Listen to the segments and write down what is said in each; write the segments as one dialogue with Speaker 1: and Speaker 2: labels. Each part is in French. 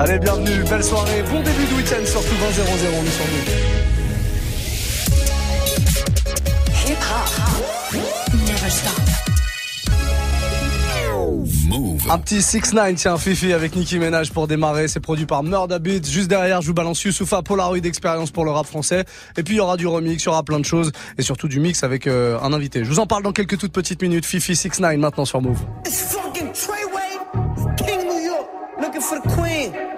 Speaker 1: Allez, bienvenue, belle soirée, bon début de week-end, surtout 20 0 0 nous sommes Hip hop, never stop. Un petit 6 9 tiens, Fifi avec Nicki Ménage pour démarrer. C'est produit par Murda Beat. Juste derrière, je vous balance Youssoufa Polaroid expérience pour le rap français. Et puis, il y aura du remix, il y aura plein de choses. Et surtout du mix avec euh, un invité. Je vous en parle dans quelques toutes petites minutes. Fifi 6 9 maintenant sur Move. It's fucking Treyway, King New York, looking for the queen.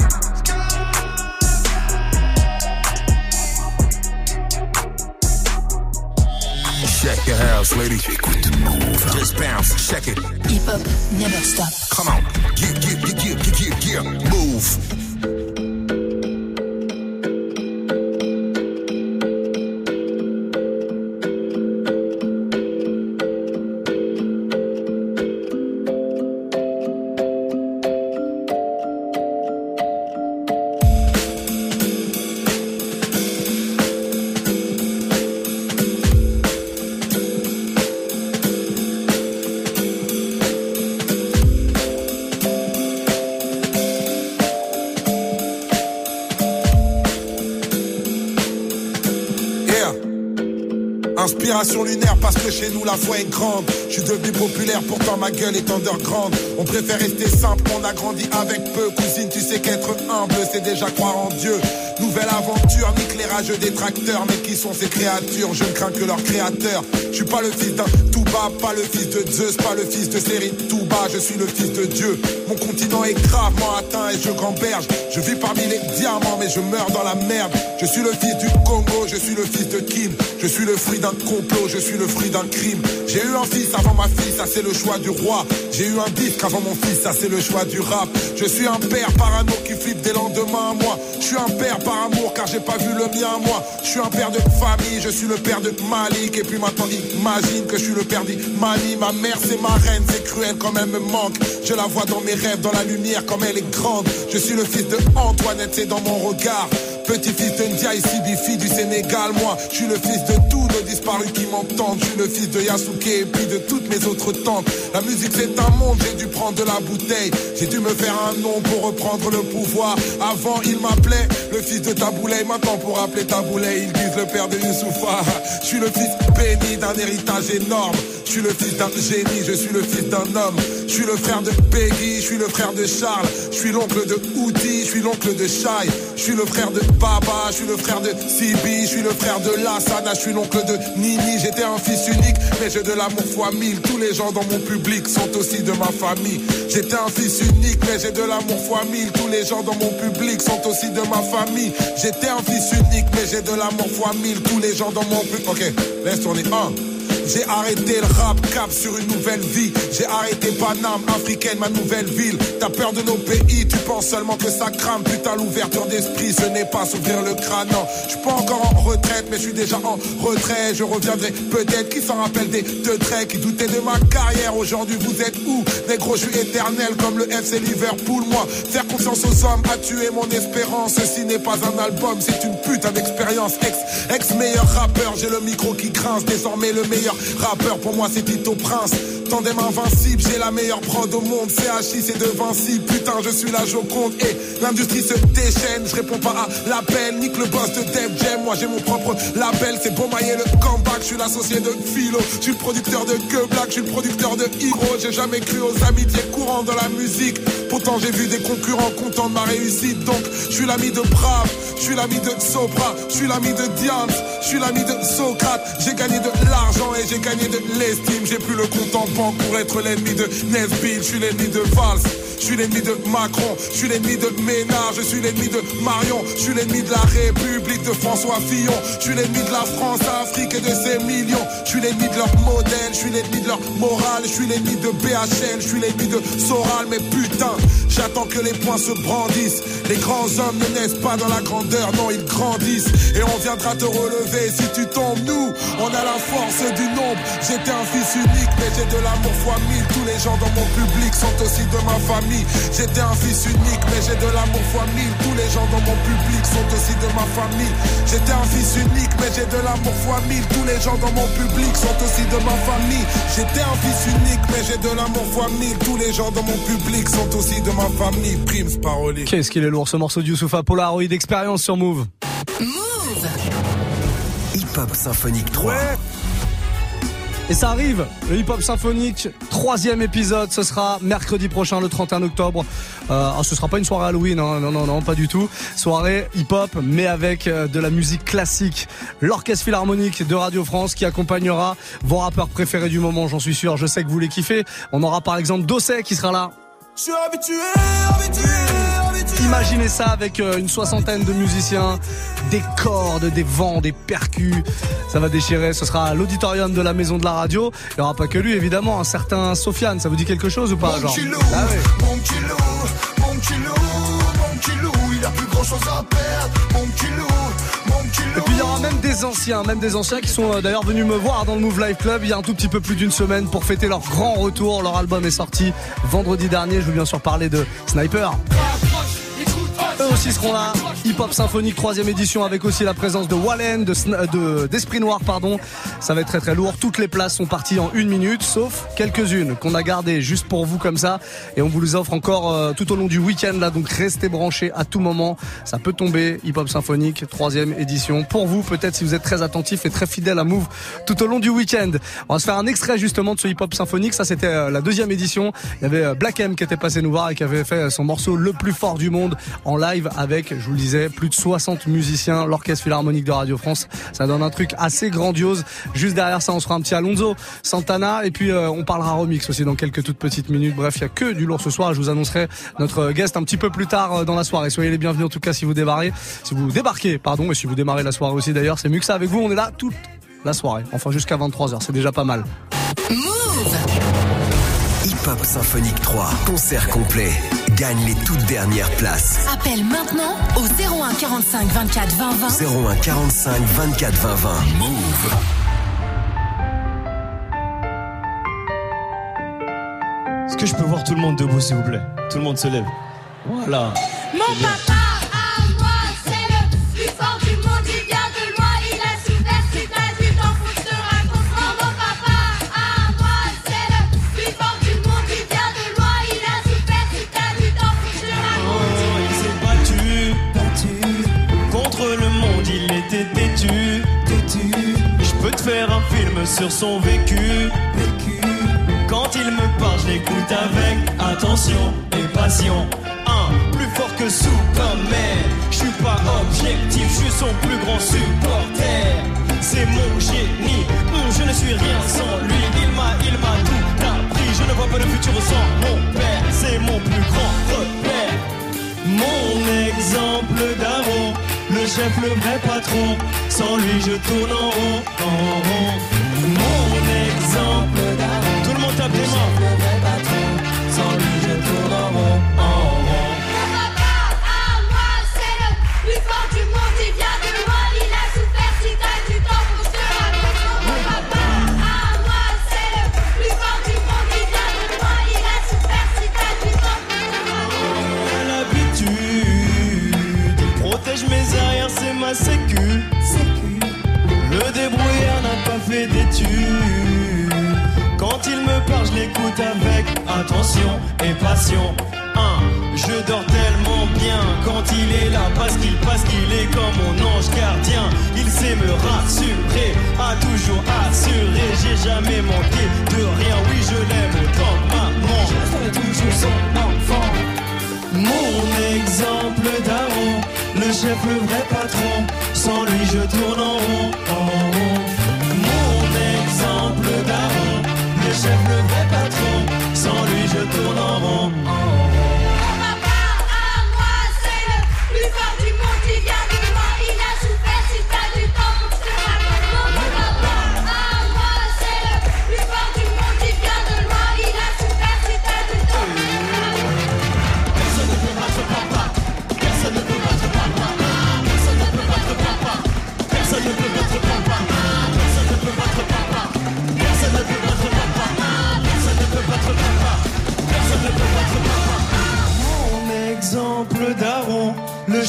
Speaker 2: Check your house, lady. Move. Just bounce, check it.
Speaker 3: Hip hop never stop.
Speaker 2: Come on. Get, get, get, get, get, get, get. Move. Lunaire parce que chez nous la foi est grande. Je suis devenu populaire, pourtant ma gueule est underground. On préfère rester simple, on a grandi avec peu. Cousine, tu sais qu'être humble, c'est déjà croire en Dieu. Nouvelle aventure, éclairage des tracteurs. Mais qui sont ces créatures? Je ne crains que leur créateur. Je suis pas le fils d'un tout bas, pas le fils de Zeus, pas le fils de série tout Je suis le fils de Dieu. Mon continent est gravement atteint et je gamberge. Je vis parmi les diamants, mais je meurs dans la merde. Je suis le fils du Congo, je suis le fils de Kim. Je suis le fruit d'un complot, je suis le fruit d'un crime. J'ai eu un fils avant ma fille, ça c'est le choix du roi. J'ai eu un disque avant mon fils, ça c'est le choix du rap. Je suis un père parano qui flippe des lendemains à moi. Je suis un père par amour car j'ai pas vu le mien moi. Je suis un père de famille, je suis le père de Malik. Et puis maintenant imagine que je suis le père d'Imani. Ma mère c'est ma reine, c'est cruel quand elle me manque. Je la vois dans mes rêves, dans la lumière comme elle est grande. Je suis le fils de Antoinette, c'est dans mon regard. Petit-fils de Ndiaye Sibifi du Sénégal, moi, je suis le fils de tous nos disparus qui m'entendent. Je suis le fils de Yasuke et puis de toutes mes autres tantes. La musique c'est un monde, j'ai dû prendre de la bouteille. J'ai dû me faire un nom pour reprendre le pouvoir. Avant, il m'appelait le fils de Taboulay. Maintenant, pour appeler Taboulay, ils disent le père de Youssoufa. Je suis le fils béni d'un héritage énorme. Je suis le fils d'un génie, je suis le fils d'un homme. Je suis le frère de Peggy, je suis le frère de Charles. Je suis l'oncle de Outi, je suis l'oncle de Shai. Je suis le frère de Baba, je suis le frère de Sibi, je suis le frère de Lassana, je suis l'oncle de Nini. J'étais un fils unique, mais j'ai de l'amour fois mille. Tous les gens dans mon public sont aussi de ma famille. J'étais un fils unique, mais j'ai de l'amour fois mille. Tous les gens dans mon public sont aussi de ma famille. J'étais un fils unique, mais j'ai de l'amour fois mille. Tous les gens dans mon public. Ok, laisse tourner un. J'ai arrêté le rap cap sur une nouvelle vie. J'ai arrêté Paname, africaine, ma nouvelle ville. T'as peur de nos pays, tu penses seulement que ça crame. Putain, l'ouverture d'esprit, ce n'est pas s'ouvrir le crâne. Non, je suis pas encore en retraite, mais je suis déjà en retrait. Je reviendrai peut-être. Qui s'en rappelle des deux traits qui doutaient de ma carrière. Aujourd'hui, vous êtes où? Négro, je suis éternel comme le FC Liverpool. Moi, faire confiance aux hommes a tué mon espérance. Ceci n'est pas un album, c'est une putain d'expérience. Ex, ex meilleur rappeur, j'ai le micro qui grince. Désormais le meilleur rappeur pour moi c'est Tito Prince. Tandem invincible, j'ai la meilleure prod au monde. CHI c'est de Vinci, putain je suis la Joconde. Et l'industrie se déchaîne, je réponds pas à l'appel. Nique le boss de Def Jam, moi j'ai mon propre label. C'est beau mailler le comeback, je suis l'associé de Philo. Je suis le producteur de Que Black, je suis le producteur de Hero. J'ai jamais cru aux amitiés courantes dans la musique. Pourtant j'ai vu des concurrents contents de ma réussite. Donc je suis l'ami de Brave, je suis l'ami de Sopra. Je suis l'ami de Diane, je suis l'ami de Socrate. J'ai gagné de l'argent et j'ai gagné de l'estime J'ai plus le compte en banque pour être l'ennemi de Nesbill Je suis l'ennemi de Valls je suis l'ennemi de Macron, je suis l'ennemi de Ménard, je suis l'ennemi de Marion, je suis l'ennemi de la République de François Fillon, je suis l'ennemi de la France, Afrique et de ses millions, je suis l'ennemi de leur modèle, je suis l'ennemi de leur morale, je suis l'ennemi de BHL, je suis l'ennemi de Soral, mais putain, j'attends que les poings se brandissent. Les grands hommes ne naissent pas dans la grandeur, non, ils grandissent. Et on viendra te relever si tu tombes. Nous, on a la force du nombre. J'étais un fils unique, mais j'ai de l'amour fois mille. Tous les gens dans mon public sont aussi de ma famille. J'étais un fils unique, mais j'ai de l'amour fois mille. Tous les gens dans mon public sont aussi de ma famille. J'étais un fils unique, mais j'ai de l'amour fois mille. Tous les gens dans mon public sont aussi de ma famille. J'étais un fils unique, mais j'ai de l'amour fois mille. Tous les gens dans mon public sont aussi de ma famille. Primes parolier.
Speaker 4: Qu'est-ce qu'il est lourd ce morceau de Youssoufa Polaroid d'expérience sur Move.
Speaker 5: Move Hip Hop Symphonique 3.
Speaker 4: Et ça arrive, le hip hop symphonique, troisième épisode, ce sera mercredi prochain, le 31 octobre. Euh, ce sera pas une soirée Halloween, hein, non, non, non, pas du tout. Soirée hip hop, mais avec euh, de la musique classique. L'orchestre philharmonique de Radio France qui accompagnera vos rappeurs préférés du moment, j'en suis sûr. Je sais que vous les kiffez. On aura par exemple Dosset qui sera là.
Speaker 6: Je suis habitué, habitué.
Speaker 4: Imaginez ça avec euh, une soixantaine de musiciens, des cordes, des vents, des percus. Ça va déchirer. Ce sera l'auditorium de la maison de la radio. Il n'y aura pas que lui, évidemment. Un certain Sofiane. Ça vous dit quelque chose ou pas,
Speaker 6: Mon
Speaker 4: genre
Speaker 6: petit loup,
Speaker 4: Ah ouais.
Speaker 6: mon petit loup, mon petit loup, mon petit loup, il a plus grand chose à perdre. Mon petit loup, mon petit loup.
Speaker 4: Et puis il y aura même des anciens, même des anciens qui sont euh, d'ailleurs venus me voir dans le Move Life Club il y a un tout petit peu plus d'une semaine pour fêter leur grand retour. Leur album est sorti vendredi dernier. Je veux bien sûr parler de Sniper. fight. Eux aussi seront là. Hip Hop Symphonique troisième édition avec aussi la présence de Wallen, de, Sn- de- d'Esprit Noir, pardon. Ça va être très très lourd. Toutes les places sont parties en une minute, sauf quelques-unes qu'on a gardées juste pour vous comme ça. Et on vous les offre encore euh, tout au long du week-end là. Donc restez branchés à tout moment. Ça peut tomber. Hip Hop Symphonique troisième édition pour vous. Peut-être si vous êtes très attentif et très fidèle à Move tout au long du week-end. On va se faire un extrait justement de ce Hip Hop Symphonique. Ça c'était euh, la deuxième édition. Il y avait euh, Black M qui était passé nous voir et qui avait fait son morceau le plus fort du monde en live avec, je vous le disais, plus de 60 musiciens, l'orchestre philharmonique de Radio France. Ça donne un truc assez grandiose. Juste derrière ça, on sera un petit Alonso, Santana et puis euh, on parlera remix aussi dans quelques toutes petites minutes. Bref, il y a que du lourd ce soir. Je vous annoncerai notre guest un petit peu plus tard euh, dans la soirée. Soyez les bienvenus en tout cas si vous démarrez, si vous débarquez, pardon, et si vous démarrez la soirée aussi d'ailleurs. C'est mieux que ça avec vous. On est là toute la soirée, enfin jusqu'à 23h. C'est déjà pas mal.
Speaker 5: Move Hip Hop Symphonique 3, concert complet. Gagne les toutes dernières places.
Speaker 7: Appelle maintenant au 01 45 24 20 20.
Speaker 5: 01 45 24 20 20. Move.
Speaker 8: Est-ce que je peux voir tout le monde debout, s'il vous plaît? Tout le monde se lève. Voilà.
Speaker 9: Mon papa
Speaker 8: sur son vécu, vécu. Quand il me parle, je l'écoute avec attention et passion. Un, plus fort que Superman. Je suis pas objectif, je suis son plus grand supporter. C'est mon génie, Hum, je ne suis rien sans lui. Il m'a, il m'a tout appris. Je ne vois pas le futur sans mon père. C'est mon plus grand repère. Mon exemple d'avant, le chef, le vrai patron. Sans lui, je tourne en rond, en rond. Tout le monde tape des mains. J'ai jamais manqué de rien. Oui, je l'aime autant que maman. Je serai toujours son enfant. Mon exemple d'avant, le chef, le vrai patron. Sans lui, je tourne en rond. Mon exemple d'avant, le chef, le vrai patron. Sans lui, je tourne en rond.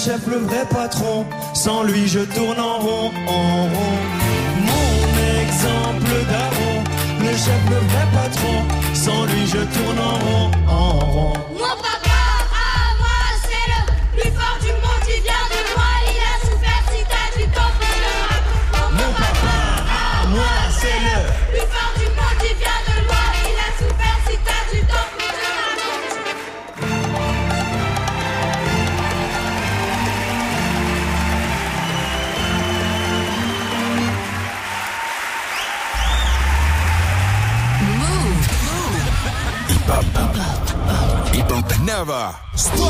Speaker 8: Chef, le vrai patron. Sans lui, je tourne en rond, en rond. Mon exemple d'Aaron, le chef, le vrai patron. Sans lui, je tourne en rond, en rond.
Speaker 2: Stop.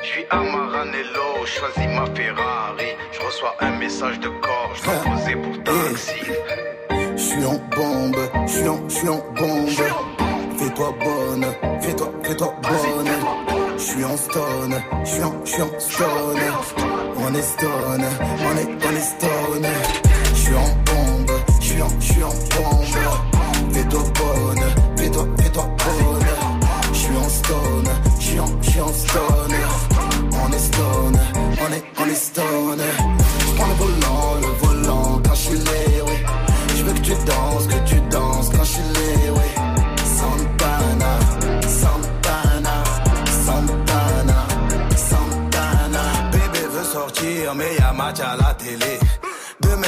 Speaker 10: Je suis à Maranello, choisis ma Ferrari. Je reçois un message de corps, je dois poser pour taxi.
Speaker 6: Je suis en bombe, je suis en, je suis en bombe. Fais-toi bonne, fais-toi, fais-toi bonne. Je suis en stone, je suis en, je suis en stone. On est stone, on est, on est stone. Je suis en bombe, je suis en, je suis en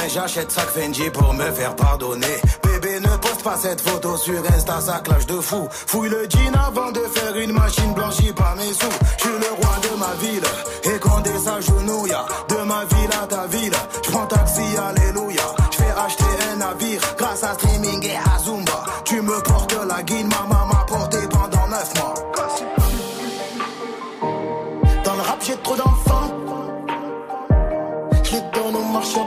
Speaker 6: J'achète sac Fendi pour me faire pardonner. Bébé ne poste pas cette photo sur Insta, ça clash de fou. Fouille le jean avant de faire une machine blanchie par mes sous. Je suis le roi de ma ville, et quand des s'agenouille, de ma ville à ta ville. Je prends taxi, alléluia. Je fais acheter un navire grâce à streaming et à Zumba. Tu me portes la guine, maman m'a porté pendant neuf mois. Dans le rap, j'ai trop d'enfants. Je les donne aux marchands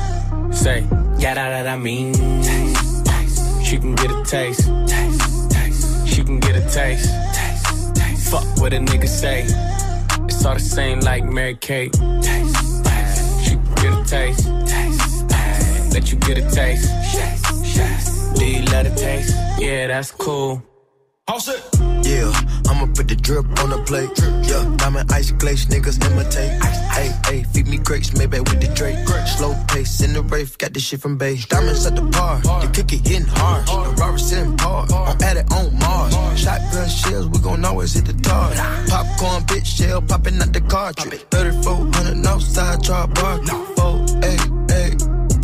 Speaker 11: Say, yeah, that, that I mean. Taste, taste. She can get a taste. taste, taste. She can get a taste. taste, taste. Fuck what a nigga say. It's all the same like Mary Kate. Taste, taste. She can get a taste. taste, taste. Let you get a taste. Taste, taste. Do you love the taste? Yeah, that's cool.
Speaker 12: Yeah, I'ma put the drip on the plate. Yeah, diamond ice glaze, niggas imitate. Hey, hey, feed me grapes, maybe with the Drake. Slow pace in the rave, got this shit from Bay. Diamonds at the bar, the kick it hitting hard. The Robert sitting hard, I'm at it on Mars. Shotgun shells, we gon' always hit the tar. Popcorn, bitch shell, popping out the cartridge. 3400 outside, try bar. Four, eight, eight.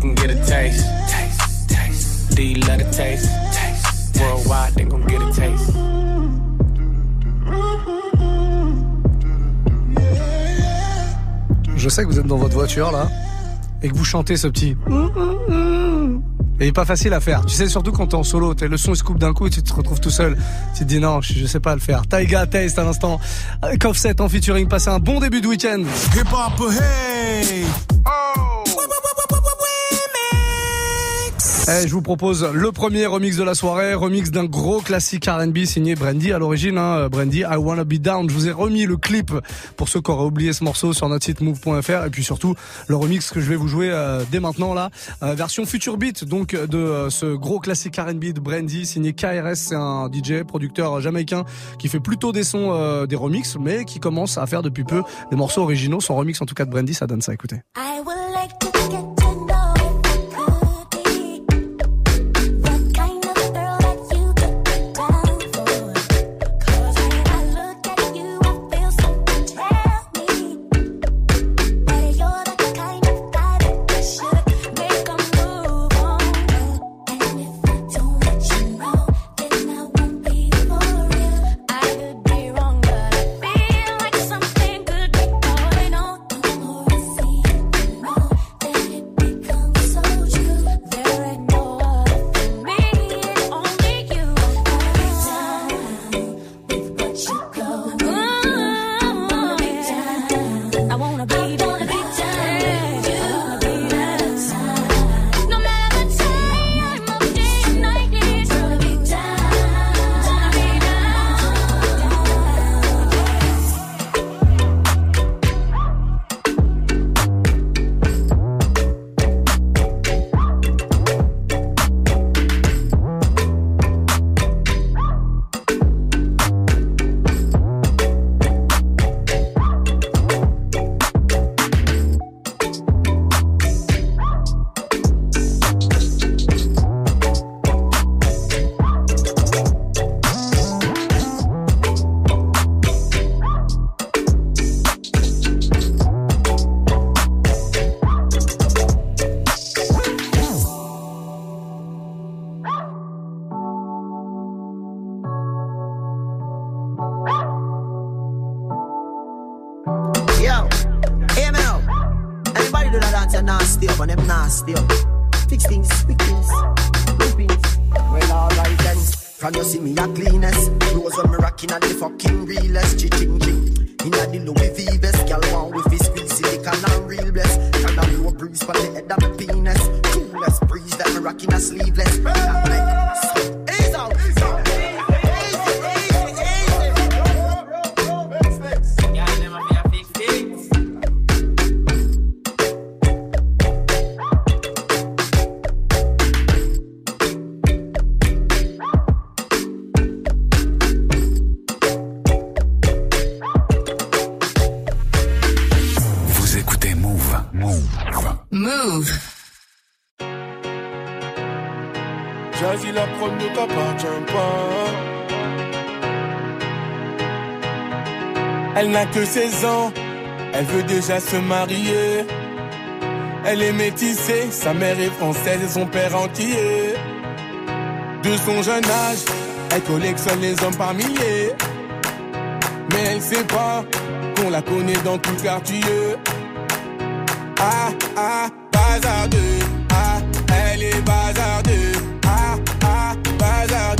Speaker 11: Taste. She can get a taste. taste. taste. Do you love the taste? taste. Worldwide, they gon' get a taste.
Speaker 4: Je sais que vous êtes dans votre voiture là et que vous chantez ce petit. Et il est pas facile à faire. Tu sais, surtout quand t'es en solo, t'es le son il se coupe d'un coup et tu te retrouves tout seul. Tu te dis non, je, je sais pas le faire. Taiga Taste à l'instant. Avec Offset en featuring. Passez un bon début de week-end.
Speaker 13: Hip hop, hey!
Speaker 4: Eh, je vous propose le premier remix de la soirée, remix d'un gros classique R&B signé Brandy à l'origine. Hein, Brandy, I Wanna Be Down. Je vous ai remis le clip pour ceux qui auraient oublié ce morceau sur notre site move.fr et puis surtout le remix que je vais vous jouer euh, dès maintenant là, euh, version Future Beat donc de euh, ce gros classique R&B de Brandy signé KRS. C'est un DJ producteur jamaïcain qui fait plutôt des sons, euh, des remixes, mais qui commence à faire depuis peu des morceaux originaux. Son remix en tout cas de Brandy, ça donne ça. Écoutez.
Speaker 14: I
Speaker 15: 16 ans, elle veut déjà se marier. Elle est métissée, sa mère est française et son père entier. De son jeune âge, elle collectionne les hommes par milliers. Mais elle sait pas qu'on la connaît dans tout le quartier. Ah, ah, bazardeux. Ah, elle est bazardeux. Ah, ah, bazardeux.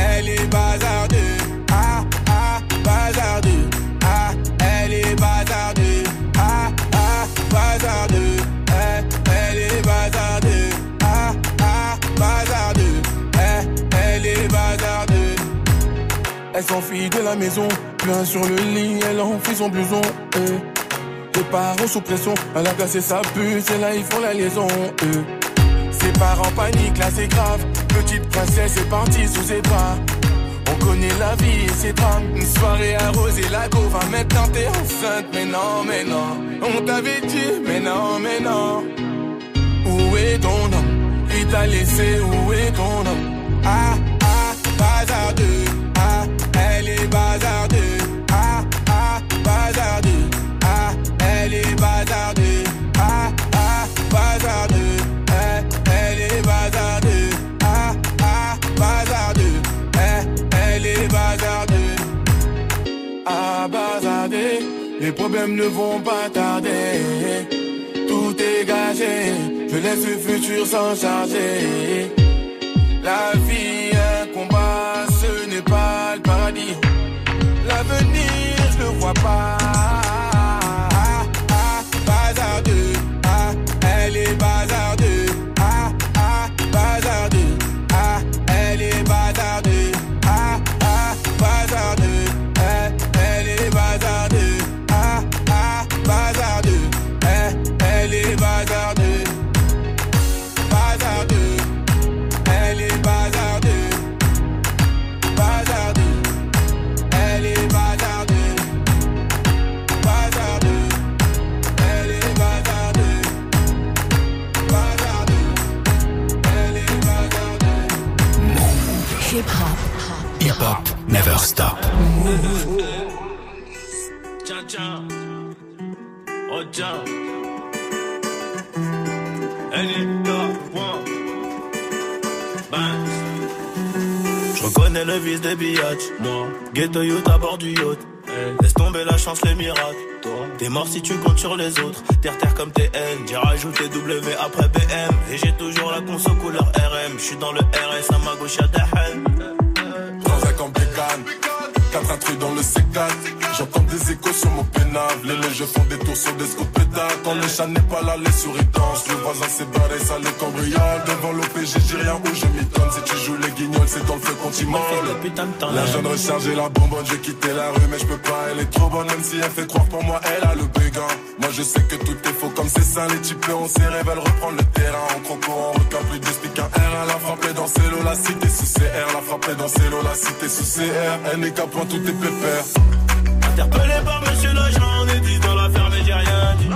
Speaker 15: elle est bazardue. Ah, ah, bazardue. Ah, elle est bazardue. Ah, ah, bazardue. Eh, elle est bazardue. Ah, ah, bazardue. Eh, elle est bazardue. Elle s'enfuit de la maison, plein sur le lit, elle enfuit son blouson. Eh. Les parents sous pression, elle a cassé sa puce, et là ils font la liaison. Eh. Ses parents paniquent, là c'est grave. Petite princesse est partie sous ses bras. On connaît la vie et ses drames. Une soirée arrosée, la va maintenant t'es enceinte. Mais non, mais non, on t'avait dit, mais non, mais non. Où est ton homme Il t'a laissé, où est ton homme Ah, ah, bazardeux. Ah, elle est bazardeux. Les problèmes ne vont pas tarder. Tout est gagé. Je laisse le futur s'en charger. La vie, un combat, ce n'est pas le paradis. L'avenir, je le vois pas. Ah, ah, bazardeux. Ah, elle est bazardeux.
Speaker 16: Never stop.
Speaker 17: Oh. Je reconnais le vice des biatch. Non. Ghetto youth à bord du yacht. Laisse tomber la chance, les miracles. T'es mort si tu comptes sur les autres. Terre terre comme TN. J'ai rajouté W après BM. Et j'ai toujours la conso couleur RM. J'suis dans le RS à ma gauche y'a Dahen.
Speaker 18: African. 4 intrus dans le C4. J'entends des échos sur mon pénable. Les légers font des tours sur des scopetas. Quand le chat n'est pas là, les souris dansent. Le voisin s'est barré, ça les cambriole. Devant l'OPG, j'ai rien où je m'y m'étonne. Si tu joues les guignols, c'est dans le feu qu'on t'y La jeune rechargée, la bonbonne, j'ai quitté la rue, mais je peux pas. Elle est trop bonne, même si elle fait croire pour moi, elle a le béguin. Moi, je sais que tout est faux comme c'est ça. Les types, on s'est elle reprend le terrain. En croco, en requin, plus de speak R. Elle a frappé dans l'eau, la cité sous CR. La frappé dans l'eau, la cité sous CR. Elle est tout est pépère.
Speaker 17: Interpellé par monsieur l'agent, on est 10 dans l'affaire, mais j'ai rien dit.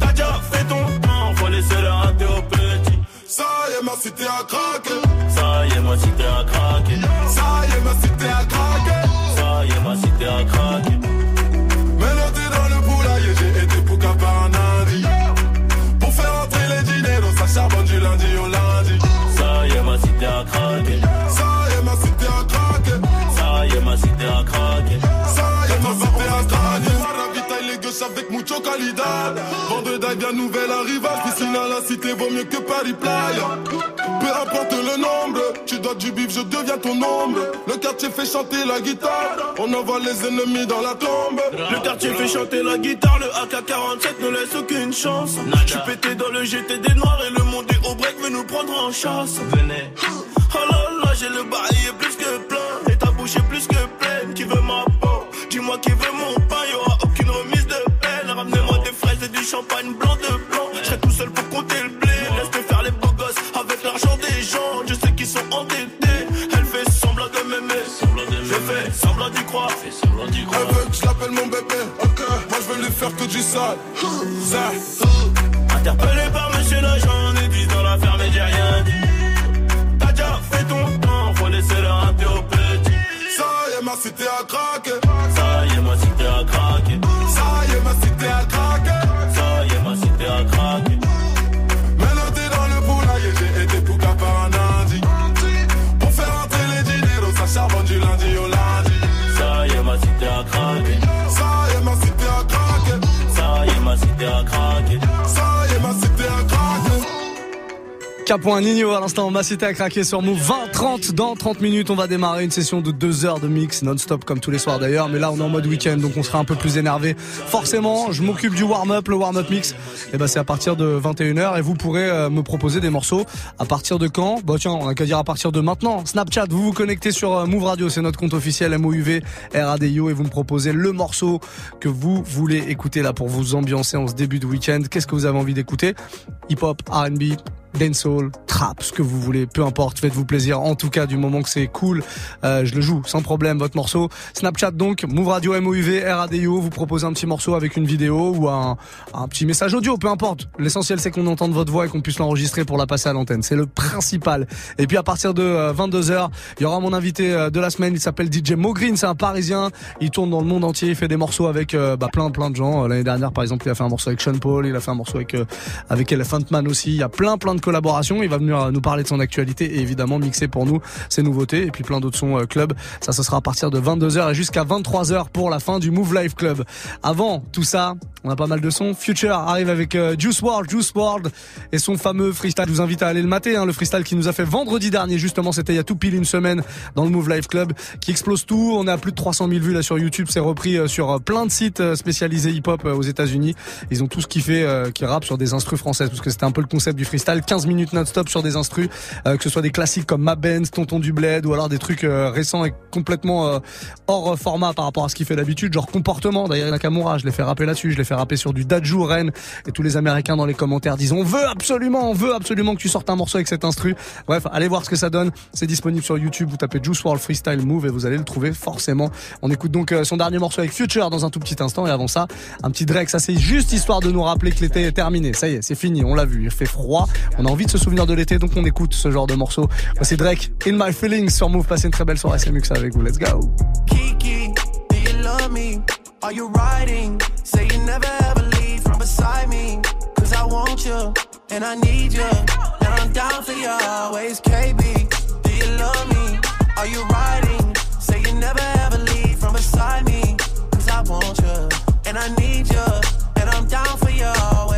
Speaker 17: T'as déjà fait ton temps, faut laisser le rater au petit.
Speaker 18: Ça y est, ma cité a craqué.
Speaker 17: Ça y est, ma cité a craqué.
Speaker 18: Ça y est, ma cité a craqué. Calidad. Vendredi bien nouvelle arrivage. Piscine à la cité vaut mieux que Paris Playa. Peu importe le nombre, tu dois du bif, je deviens ton ombre. Le quartier fait chanter la guitare. On envoie les ennemis dans la tombe.
Speaker 17: Le quartier fait chanter la guitare, le AK-47 ne laisse aucune chance. Je suis pété dans le GT des noirs et le monde est au break veut nous prendre en chasse. Venez. Oh là là, j'ai le bail est plus que plein et ta bouche est plus que champagne blanc de blanc. Je serai tout seul pour compter le blé. Laisse-moi faire les beaux gosses avec l'argent des gens. Je sais qu'ils sont endettés. Elle fait semblant de m'aimer. Je fais semblant d'y croire.
Speaker 18: Elle veut que je l'appelle mon bébé. Ok, moi je veux lui faire que du sale.
Speaker 17: Interpellé par monsieur l'agent, 10 dans l'affaire, mais j'ai rien dit. T'as déjà fait ton temps, faut laisser le rater au petit.
Speaker 18: Ça y est, ma cité a craqué.
Speaker 4: Capoin Nino à l'instant, ma cité à craquer sur Move 20-30. Dans 30 minutes, on va démarrer une session de 2 heures de mix non-stop comme tous les soirs d'ailleurs. Mais là, on est en mode week-end, donc on sera un peu plus énervé. Forcément, je m'occupe du warm-up, le warm-up mix. Et ben, c'est à partir de 21h et vous pourrez euh, me proposer des morceaux. À partir de quand? Bah tiens, on a qu'à dire à partir de maintenant. Snapchat, vous vous connectez sur euh, Move Radio, c'est notre compte officiel MOUV RADIO et vous me proposez le morceau que vous voulez écouter là pour vous ambiancer en ce début de week-end. Qu'est-ce que vous avez envie d'écouter? Hip-hop, R&B, dancehall, trap, ce que vous voulez, peu importe, faites-vous plaisir. En tout cas, du moment que c'est cool, euh, je le joue sans problème, votre morceau. Snapchat donc, Move Radio MOUV, RADIO, vous proposez un petit morceau avec une vidéo ou un, un petit message audio, peu importe. L'essentiel c'est qu'on entende votre voix et qu'on puisse l'enregistrer pour la passer à l'antenne. C'est le principal. Et puis à partir de 22h, il y aura mon invité euh, de la semaine, il s'appelle DJ Mogreen, c'est un parisien, il tourne dans le monde entier, il fait des morceaux avec euh, bah, plein plein de gens. L'année dernière par exemple, il a fait un morceau avec Sean Paul, il a fait un morceau avec avec Elephant Man aussi. Il y a plein plein collaborations. Il va venir nous parler de son actualité et évidemment mixer pour nous ses nouveautés et puis plein d'autres sons club. Ça, ce sera à partir de 22h et jusqu'à 23h pour la fin du Move Live Club. Avant tout ça, on a pas mal de sons. Future arrive avec euh, Juice WRLD, Juice WRLD et son fameux freestyle. Je vous invite à aller le mater, hein, le freestyle qui nous a fait vendredi dernier. Justement, c'était il y a tout pile une semaine dans le Move Live Club qui explose tout. On est à plus de 300 000 vues là sur YouTube. C'est repris euh, sur euh, plein de sites spécialisés hip-hop aux États-Unis. Ils ont tous kiffé qui rappent sur des instrus françaises parce que c'était un peu le concept du freestyle. 15 minutes non-stop sur des instrus, que ce soit des classiques comme Ma Benz, Tonton du Bled ou alors des trucs récents et complètement hors format par rapport à ce qu'il fait d'habitude, genre comportement. D'ailleurs, Nakamura, je l'ai fait rapper là-dessus, je l'ai fait rapper sur du Dajou Rennes et tous les Américains dans les commentaires disent on veut absolument, on veut absolument que tu sortes un morceau avec cet instru. Bref, allez voir ce que ça donne. C'est disponible sur YouTube. Vous tapez Juice WRLD Freestyle Move et vous allez le trouver forcément. On écoute donc son dernier morceau avec Future dans un tout petit instant et avant ça, un petit Drake. Ça c'est juste histoire de nous rappeler que l'été est terminé. Ça y est, c'est fini. On l'a vu. Il fait froid. On a envie de se souvenir de l'été, donc on écoute ce genre de morceau. C'est Drake In My Feelings sur Move. Passez une très belle soirée. C'est Muxa avec vous. Let's go.
Speaker 19: Kiki, do you love me? Are you riding? Say you never ever leave from beside me. Cause I want you and I need you. And I'm down for you always. KB, do you love me? Are you riding? Say you never ever leave from beside me. Cause I want you and I need you. And I'm down for you always.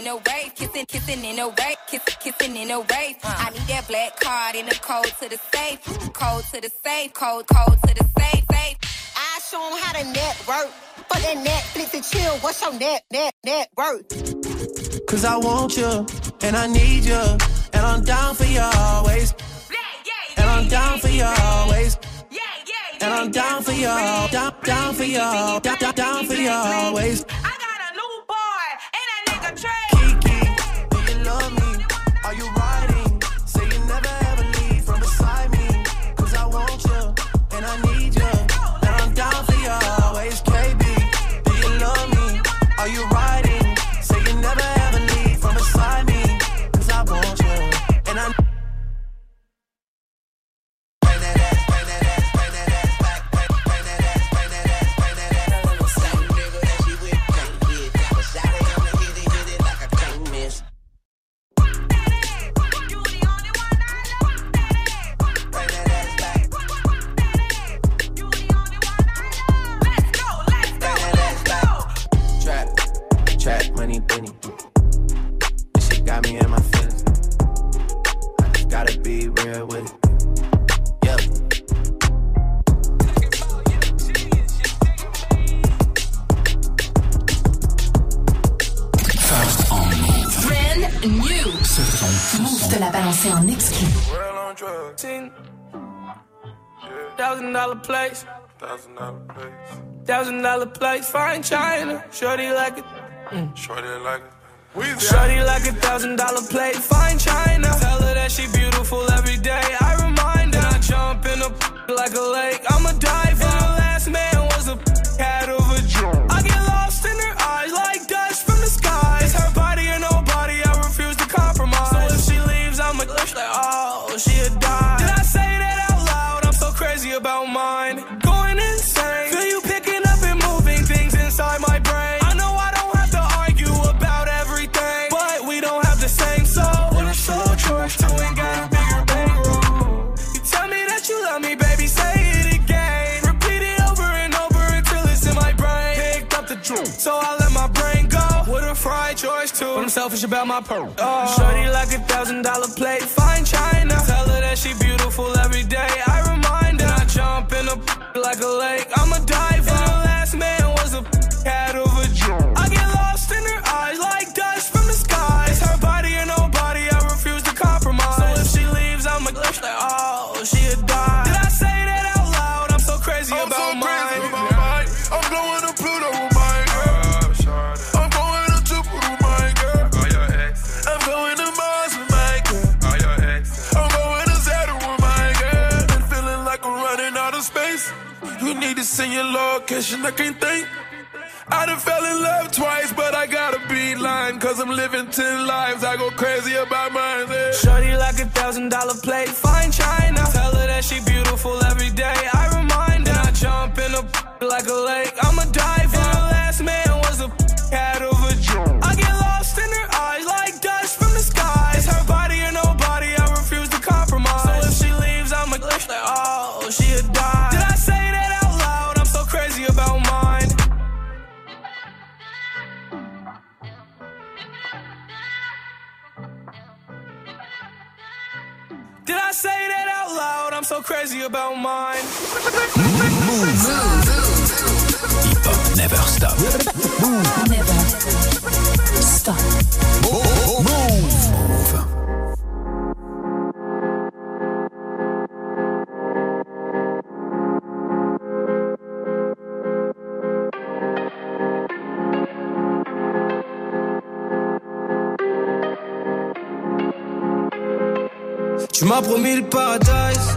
Speaker 20: in a wave, kissing, kissing in a wave, kissing, kissing in a wave. I need that black card in the code to the safe, code to the safe, code, code to the safe, safe.
Speaker 21: I show 'em how to network. Fuck that Netflix and chill. What's your net, net, net worth?
Speaker 19: Cause I want you and I need you. And I'm down for you always. And I'm down for you always. And I'm down for you, down, down for you, down, down, down for you always.
Speaker 15: Dollar place. Thousand dollar place.
Speaker 19: Thousand dollar plates, fine china. Shorty like it. Mm.
Speaker 15: Shorty like it.
Speaker 19: Shorty like a thousand dollar plate, fine china. Tell her that she beautiful every day. I remind her. I jump in a like a lake. I'm a diver. About my pearl. Oh. Shorty like a thousand dollar plate, I
Speaker 15: can't think. I done fell in love twice, but I got a beeline. Cause I'm living ten lives, I go crazy about mine. yeah.
Speaker 19: Shorty like a thousand dollar plate, fine so crazy about mine.
Speaker 5: Never. Stop.
Speaker 19: Tu m'as promis le paradise,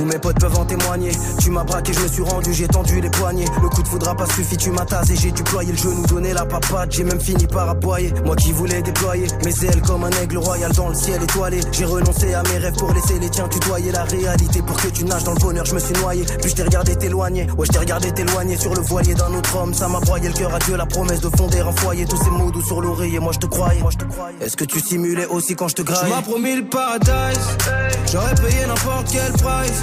Speaker 19: Tous mes potes peuvent en témoigner. Tu m'as braqué, je me suis rendu, j'ai tendu les poignets. Le coup de foudre a pas suffi, tu m'as tasé, j'ai déployé le genou, donné la papade. J'ai même fini par aboyer. Moi qui voulais déployer mes ailes comme un aigle royal dans le ciel étoilé. J'ai renoncé à mes rêves pour laisser les tiens tutoyer la réalité. Pour que tu nages dans le bonheur, je me suis noyé. Puis je t'ai regardé t'éloigner. Ouais, je t'ai regardé t'éloigner sur le voilier d'un autre homme. Ça m'a broyé le cœur à Dieu, la promesse de fonder un foyer. Tous ces mots doux sur l'oreiller. Moi, je te croyais. Est-ce que tu simulais aussi quand je te graille? Tu m'as promis le paradise. J'aurais payé n'importe quel price.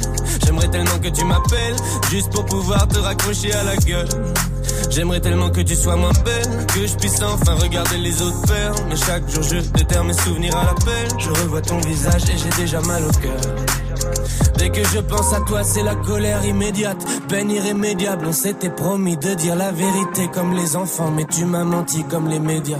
Speaker 8: J'aimerais tellement que tu m'appelles, juste pour pouvoir te raccrocher à la gueule. J'aimerais tellement que tu sois moins belle, que je puisse enfin regarder les autres faire. Mais chaque jour je déterre mes souvenirs à l'appel. Je revois ton visage et j'ai déjà mal au cœur. Dès que je pense à toi, c'est la colère immédiate, peine irrémédiable. On s'était promis de dire la vérité comme les enfants, mais tu m'as menti comme les médias.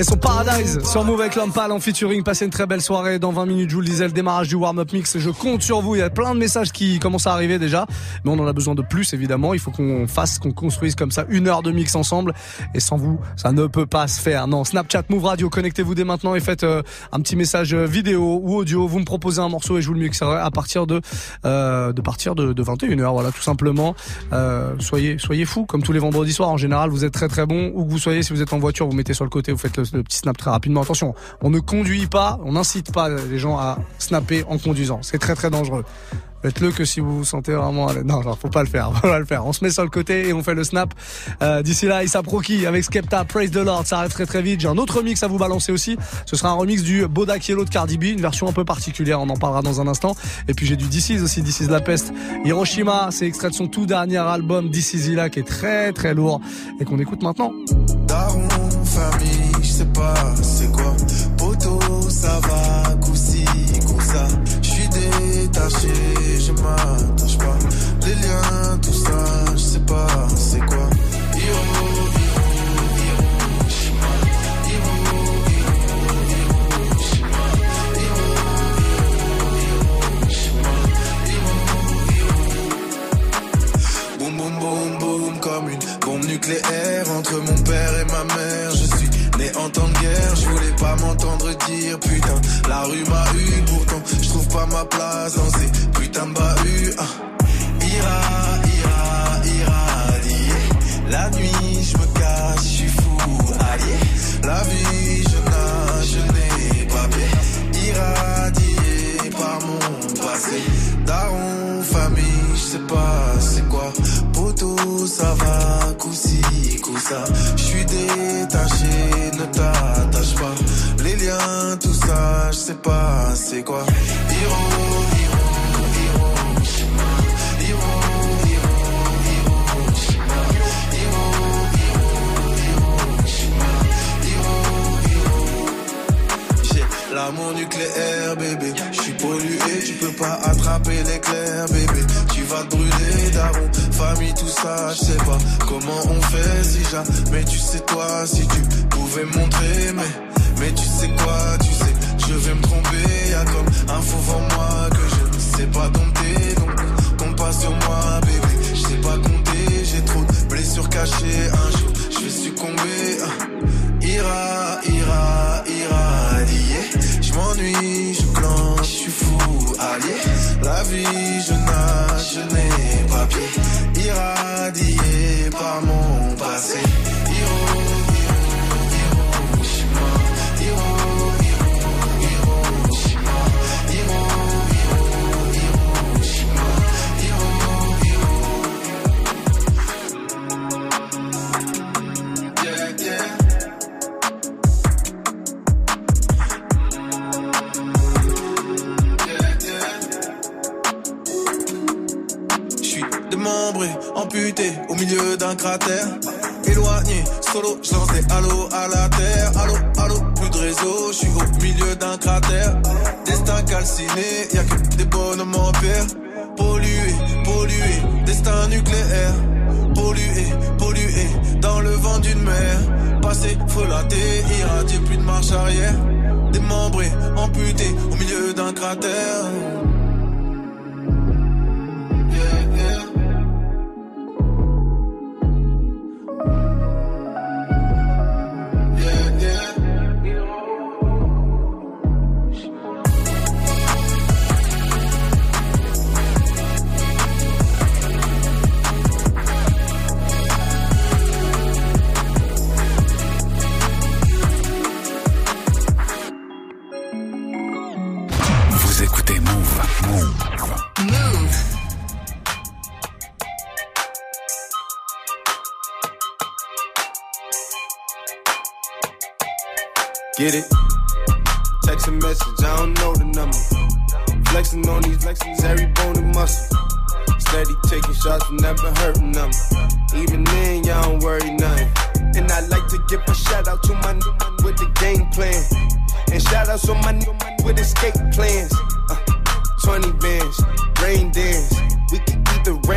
Speaker 22: Et son Paradise sur Move avec Lampal en featuring. Passez une très belle soirée. Dans 20 minutes, je vous le disais, le démarrage du warm-up mix. Je compte sur vous. Il y a plein de messages qui commencent à arriver déjà. Mais on en a besoin de plus, évidemment. Il faut qu'on fasse, qu'on construise comme ça une heure de mix ensemble. Et sans vous, ça ne peut pas se faire. Non, Snapchat, Move Radio, connectez-vous dès maintenant et faites euh, un petit message euh, vidéo ou audio. Vous me proposez un morceau et je vous le mixerai à partir de, euh, de partir de, de 21h. Voilà, tout simplement. Euh, soyez, soyez fous, comme tous les vendredis soirs. En général, vous êtes très très bon. Où que vous soyez, si vous êtes en voiture, vous mettez sur le côté, vous faites le, le petit snap très rapidement. Attention, on ne conduit pas, on n'incite pas les gens à snapper en conduisant. C'est très très dangereux. Faites-le que si vous vous sentez vraiment. Non, non, faut pas le faire. Faut pas le faire. On se met sur le côté et on fait le snap. Euh, D'ici là, Issa Proki avec Skepta, Praise the Lord. Ça arrive très très vite. J'ai un autre remix à vous balancer aussi. Ce sera un remix du Bodak Yellow de Cardi B, une version un peu particulière. On en parlera dans un instant. Et puis j'ai du This Is aussi, This Is La Peste. Hiroshima, c'est extrait de son tout dernier album, This Is qui est très très lourd et qu'on écoute maintenant.
Speaker 16: Cratère.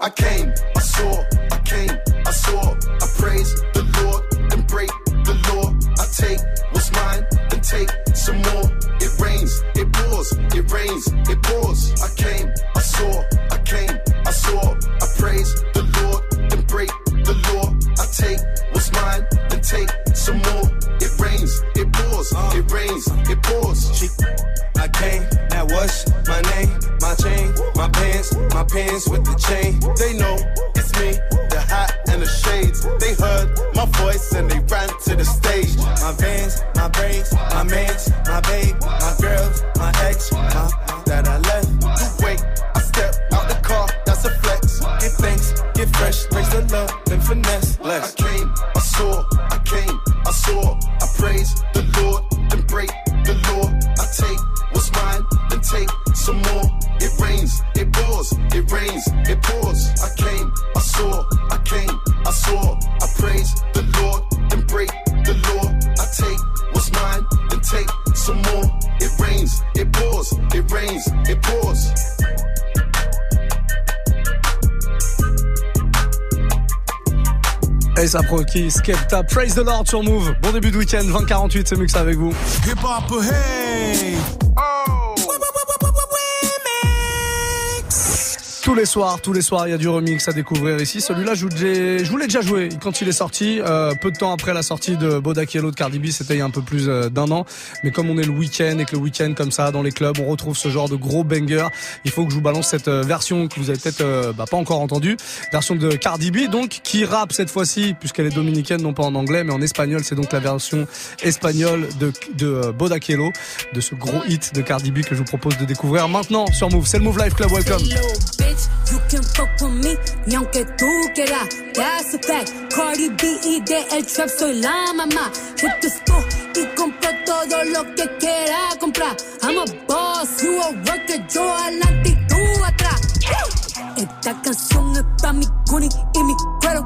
Speaker 12: I came, I saw, I came, I saw. I praise the Lord, then break the law. I take what's mine, then take some more. It rains, it pours, it rains, it pours. I came, I saw, I came, I saw. I praise the Lord, then break the law. I take what's mine, then take some more. It rains, it pours, it rains, it pours.
Speaker 23: She, my pants with the chain. They know it's me, the hat and the shades. They heard my voice and they ran to the stage. My vans, my braids, my mans, my babe, my girls, my ex, my
Speaker 4: Ça qui Skepta, Praise the Lord sur Move. Bon début de week-end, 2048, c'est Mux avec vous.
Speaker 12: Hip hop, hey!
Speaker 4: Tous les soirs, tous les soirs, il y a du remix à découvrir ici. Celui-là, je, vous l'ai- je vous l'ai déjà joué quand il est sorti. euh, peu de temps après la sortie de Bodak Yellow de Cardi B, c'était il y a un peu plus euh, d'un an. Mais comme on est le week-end et que le week-end, comme ça, dans les clubs, on retrouve ce genre de gros banger, il faut que je vous balance cette euh, version que vous avez peut-être euh, bah, pas encore entendue. Version de Cardi B, donc, qui rappe cette fois-ci, puisqu'elle est dominicaine, non pas en anglais, mais en espagnol. C'est donc la version espagnole de, de de ce gros hit de Cardi B que je vous propose de découvrir maintenant sur Move. C'est le Move Life Club, welcome.
Speaker 24: Bitch, you can fuck with me, aunque tú quieras. That's a fact. Cardi B y de el trap soy la mamá. Hit the store y compro todo lo que quiera comprar. I'm a boss, you a worker, yo adelante y tú atrás. Esta canción es pa' mi cuni y mi cuero.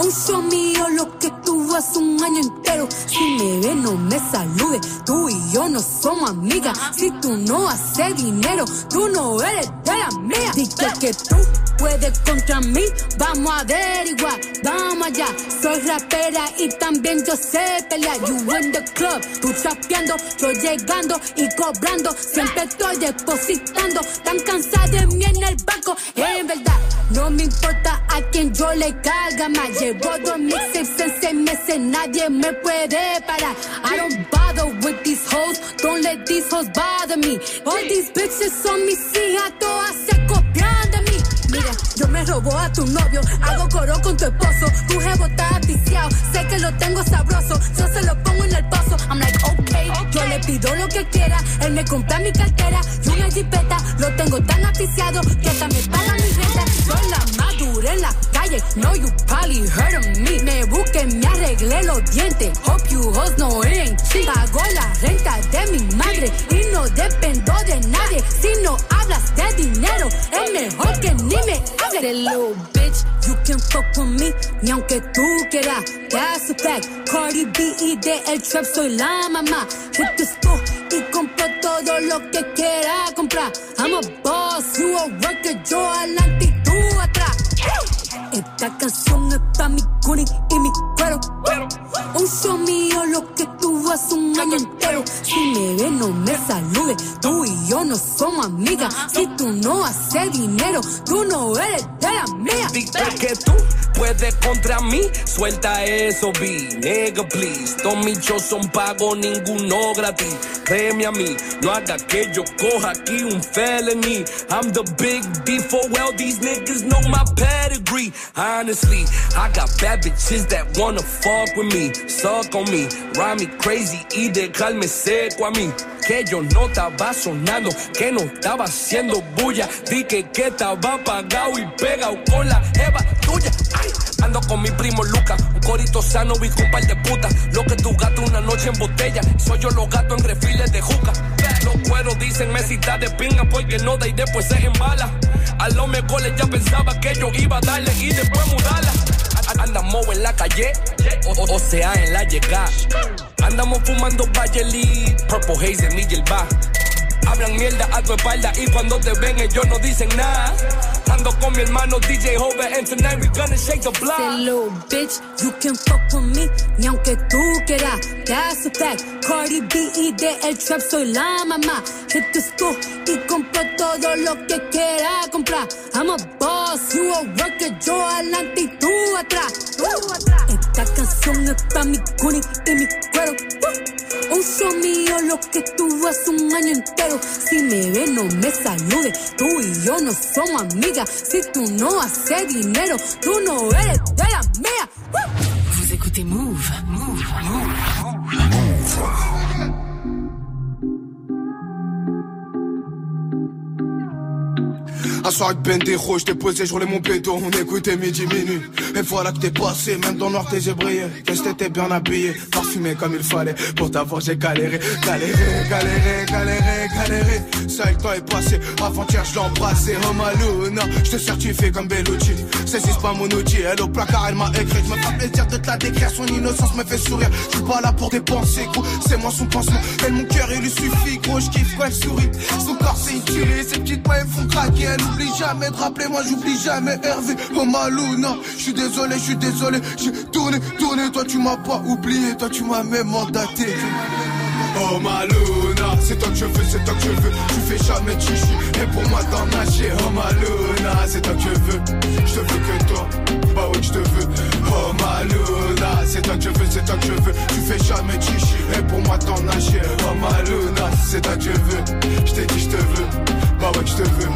Speaker 24: Un show mío lo que tuvo hace un año entero. Si me ve, no me salude. Tú y yo no somos amigas. Si tú no haces dinero, tú no eres de la mía. Dije que tú puedes contra mí. Vamos a averiguar, vamos allá. Soy rapera y también yo sé pelear. You in the club, tú chapeando, yo llegando y cobrando. Siempre estoy depositando. Tan cansada de mí en el banco. En verdad, no me importa a quien yo le carga más. Llevo dos mixtapes en seis meses, nadie me puede parar. I don't bother with these hoes, don't let these hoes bother me. All these bitches son mis hijas, todas se copian yo me robo a tu novio, hago coro con tu esposo. Tu jevo está viciado, sé que lo tengo sabroso. Yo se lo pongo en el pozo. I'm like, okay, yo le pido lo que quiera. Él me compra mi cartera y una jipeta. Lo tengo tan aficiado que hasta me paga mi renta. Soy la en la calle, no you probably heard of me. Me busqué, me arreglé los dientes. Hope you hoes it ain't cheap. Pago la renta de mi madre y no dependo de nadie. Si no hablas de dinero, es mejor que ni me hables. Say, little bitch, you can fuck with me, ni aunque tú quieras. That's a fact. Cardi B y de el trap soy la mamá. Hit the store y todo lo que quiera comprar. I'm a boss, you a worker, yo adelante. Esta canción es pa' mi cuni y mi cuero. Un show mío lo que tuvo hace un año entero. Si me ves, no me saludes. Tú y yo no somos amigas. Si tú no haces dinero, tú no eres de la mía.
Speaker 11: Dice que tú puedes contra mí, suelta eso, B, nigga, please. Todos mis shows son pagos, ninguno gratis. Créeme a mí, no haga que yo coja aquí un felony. I'm the big D for well, these niggas know my pedigree. Honestly, I got bad bitches that wanna fuck with me, suck on me, ride me crazy y dejarme seco a mí. Que yo no estaba sonando, que no estaba haciendo bulla. Di que que estaba apagado y pegado con la jeva tuya. Ando con mi primo Luca, un corito sano y un par de putas. Lo que tu gato una noche en botella, soy yo los gatos en refiles de juca. Los cueros dicen mesita de pinga porque no da y después se embala. A los mejores ya pensaba que yo iba a darle y después mudarla. Andamos en la calle, o, sea en la llegada. Andamos fumando Bayeli, Purple Haze de Miguel. Hablan mierda a tu espalda y cuando te ven ellos no dicen nada. Ando con mi hermano DJ Hover and tonight we gonna shake the block.
Speaker 24: Say, little bitch, you can fuck with me, ni aunque tú quieras. That's a fact. Cardi B y de el trap soy la mamá. Hit the store y compro todo lo que quiera comprar. I'm a boss, you a worker, yo adelante y tú atrás. Esta canción es pa' mi cuni y mi cuero. Un show mío lo que tuvo hace un año entero. Si me ves, no me saludes. Tú y yo no somos amigas. Si tú no haces dinero, tú no eres de la mía.
Speaker 7: Vous écoutez Move. Move. Move.
Speaker 25: Un soir avec Bendejo, je t'ai posé, je roulais mon béton, on écoutait midi minuit. Et voilà que t'es passé, même dans noir tes yeux brillaient. Que t'étais bien habillé, parfumé comme il fallait. Pour t'avoir j'ai galéré, galéré, galéré, galéré, galéré. Ça le temps est passé, avant-hier je l'ai embrassé. Oh Maluna, je te certifie comme Bellucci. C'est pas mon outil, elle au placard elle m'a écrit. Je me fais plaisir de te la décrire, son innocence me fait sourire. Je suis pas là pour dépenser, gros, c'est moi son pansement. Elle mon cœur il lui suffit, gros, je kiffe elle sourit. Son corps c'est utile, ses petites mains font craquer. Oublie jamais de rappeler, moi j'oublie jamais Hervé. Oh Maluna, je suis désolé, je suis désolé. J'ai tourné, tourné, toi tu m'as pas oublié, toi tu m'as même mandaté. Oh Maluna, c'est toi que je veux, c'est toi que je veux. Tu fais jamais chichi, et pour moi t'en nager. Oh Maluna, c'est toi que je veux. Je te veux que toi, bah ouais, je te veux. Oh Maluna, c'est toi que je veux, c'est toi que je veux. Tu fais jamais chichi, et pour moi t'en nager. Oh Maluna, c'est toi que je veux. Je t'ai dit, je te veux. Bah ouais, je te veux.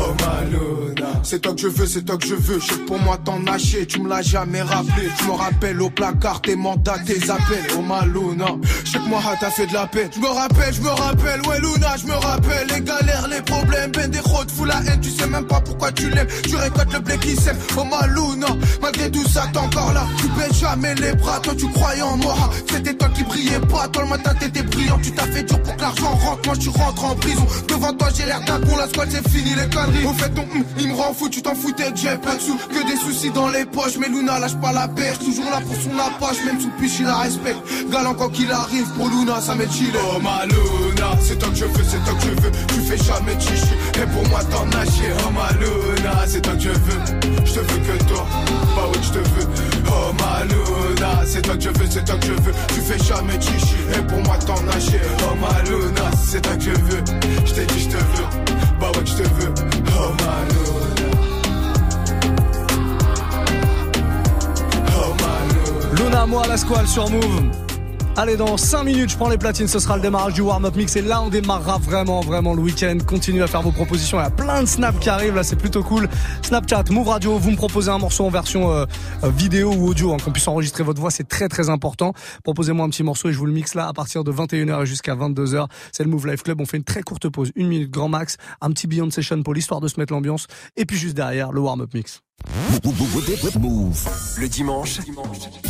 Speaker 25: Oh Maluna, c'est toi que je veux, c'est toi que je veux. Je pour moi t'en nager, tu me l'as jamais rappelé. Je me rappelle au placard tes mandats, tes appels. Oh Maluna, je sais que moi t'as fait de la peine. Je me rappelle, je me rappelle, ouais Luna, je me rappelle les galères, les problèmes, ben des routes, fous la haine, tu sais même pas pourquoi tu l'aimes. Tu récoltes le blé qui sème. Oh Maluna, malgré tout ça t'es encore là. Tu baisses jamais les bras, toi tu croyais en moi. C'était toi qui brillais pas, toi le matin t'étais brillant. Tu t'as fait dur pour que l'argent rentre, moi tu rentres en prison. Devant toi j'ai l'air d'un con, la squad c'est fini les conneries. Au fait ton hum, il me rend fou, tu t'en foutais j'ai pas de sous, que des soucis dans les poches. Mais Luna lâche pas la perche, toujours là pour son approche, même sous piche il la respecte. Galant quand qu'il arrive, pour Luna ça m'est chill. Oh ma Luna, c'est toi que je veux, c'est toi que je veux. Tu fais jamais chichi, et pour moi t'en nager. Oh ma Luna, c'est toi que je veux. Je te veux que toi, bah ouais je te veux. Oh ma Luna, c'est toi que je veux, c'est toi que je veux. Tu fais jamais chichi, et pour moi t'en nager. Oh ma Luna, c'est toi que je veux. Je t'ai dit je te veux, bah ouais je te veux. Oh ma Luna.
Speaker 4: Luna, moi, la squale sur Move. Allez, dans 5 minutes, je prends les platines, ce sera le démarrage du warm-up mix. Et là, on démarrera vraiment, vraiment le week-end. Continuez à faire vos propositions. Il y a plein de snaps qui arrivent, là, c'est plutôt cool. Snapchat, Move Radio, vous me proposez un morceau en version euh, euh, vidéo ou audio, hein, qu'on puisse enregistrer votre voix, c'est très, très important. Proposez-moi un petit morceau et je vous le mixe là à partir de 21h jusqu'à 22h. C'est le Move Life Club. On fait une très courte pause, une minute grand max, un petit Beyond Session pour l'histoire de se mettre l'ambiance. Et puis juste derrière, le warm-up mix.
Speaker 5: Move. Le dimanche,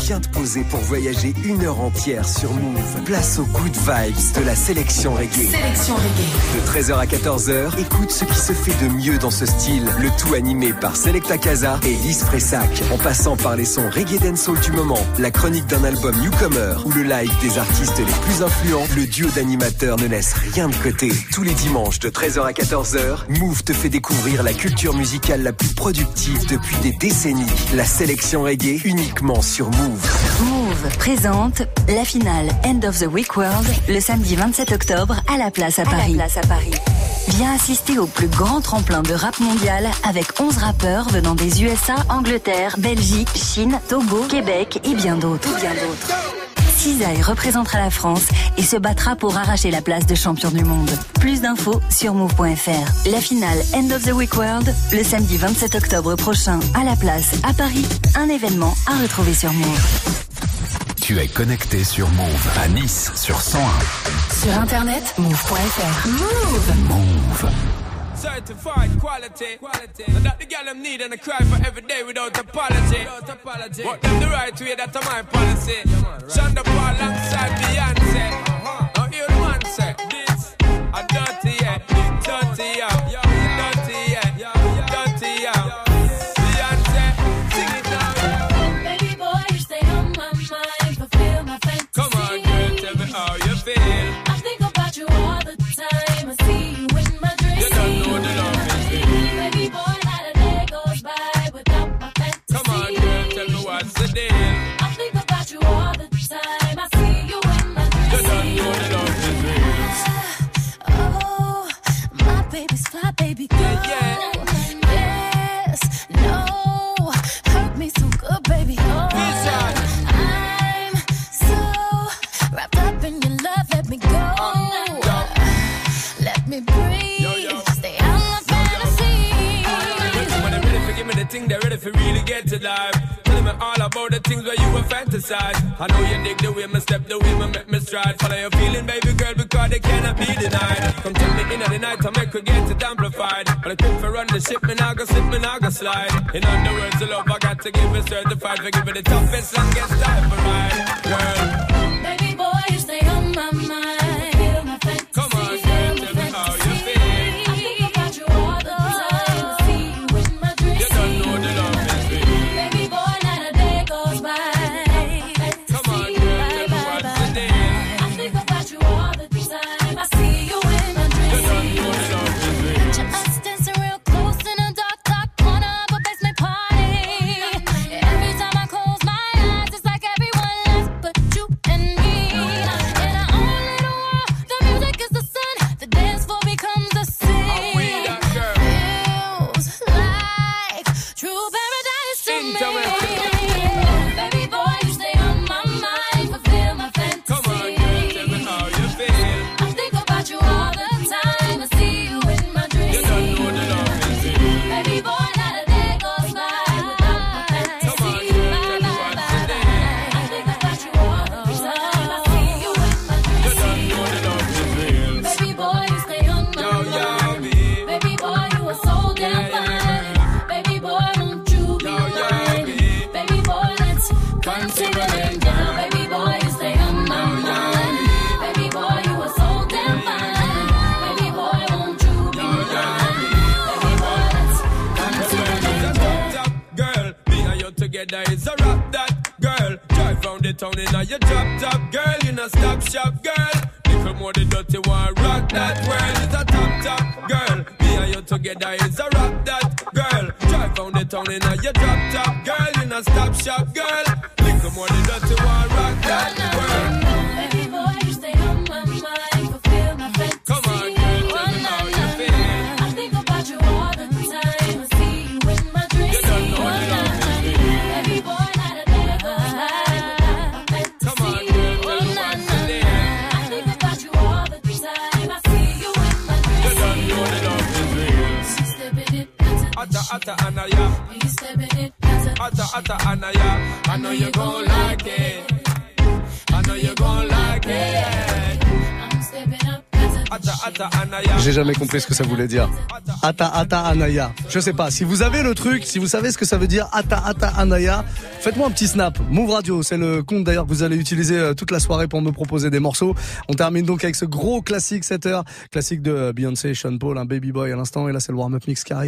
Speaker 5: viens te poser pour voyager une heure entière sur Move. Place aux good vibes de la sélection reggae.
Speaker 7: Sélection reggae.
Speaker 5: De 13h à 14h, écoute ce qui se fait de mieux dans ce style. Le tout animé par Selecta Casa et Liz Fressac. En passant par les sons reggae dancehall du moment, la chronique d'un album newcomer ou le live des artistes les plus influents, le duo d'animateurs ne laisse rien de côté. Tous les dimanches de 13h à 14h, Move te fait découvrir la culture musicale la plus productive de depuis des décennies. La sélection reggae uniquement sur Move.
Speaker 26: Move. Présente la finale End of the Week World le samedi 27 octobre à la place à, Paris. Viens assister au plus grand tremplin de rap mondial avec 11 rappeurs venant des USA, Angleterre, Belgique, Chine, Togo, Québec et bien d'autres. Bien d'autres. Cisaille représentera la France et se battra pour arracher la place de champion du monde. Plus d'infos sur move.fr. La finale End of the Week World, le samedi 27 octobre prochain à La Place, à Paris. Un événement à retrouver sur Move.
Speaker 16: Tu es connecté sur Move à Nice sur 101.
Speaker 7: Sur internet move.fr. Move.
Speaker 16: Move.
Speaker 14: Certified quality, quality. And that the girl I'm needing to cry for every day without apology. Without apology. But them the right way, that's my policy. Yeah, man, right. Shonda Paul alongside Beyonce. night, I make her get it amplified. But I keep for run the ship, me now go slip, me now go slide. In other words, the love I got to give it certified. For giving the toughest, longest time for
Speaker 9: mine,
Speaker 14: girl.
Speaker 4: Ce que ça voulait dire. Ata Ata Anaya. Je sais pas. Si vous avez le truc, si vous savez ce que ça veut dire Ata Ata Anaya, faites-moi un petit snap. Move Radio, c'est le compte d'ailleurs que vous allez utiliser euh, toute la soirée pour me proposer des morceaux. On termine donc avec ce gros classique 7 heures, classique de Beyoncé, Sean Paul, un Baby Boy à l'instant. Et là, c'est le warm-up mix qui arrive.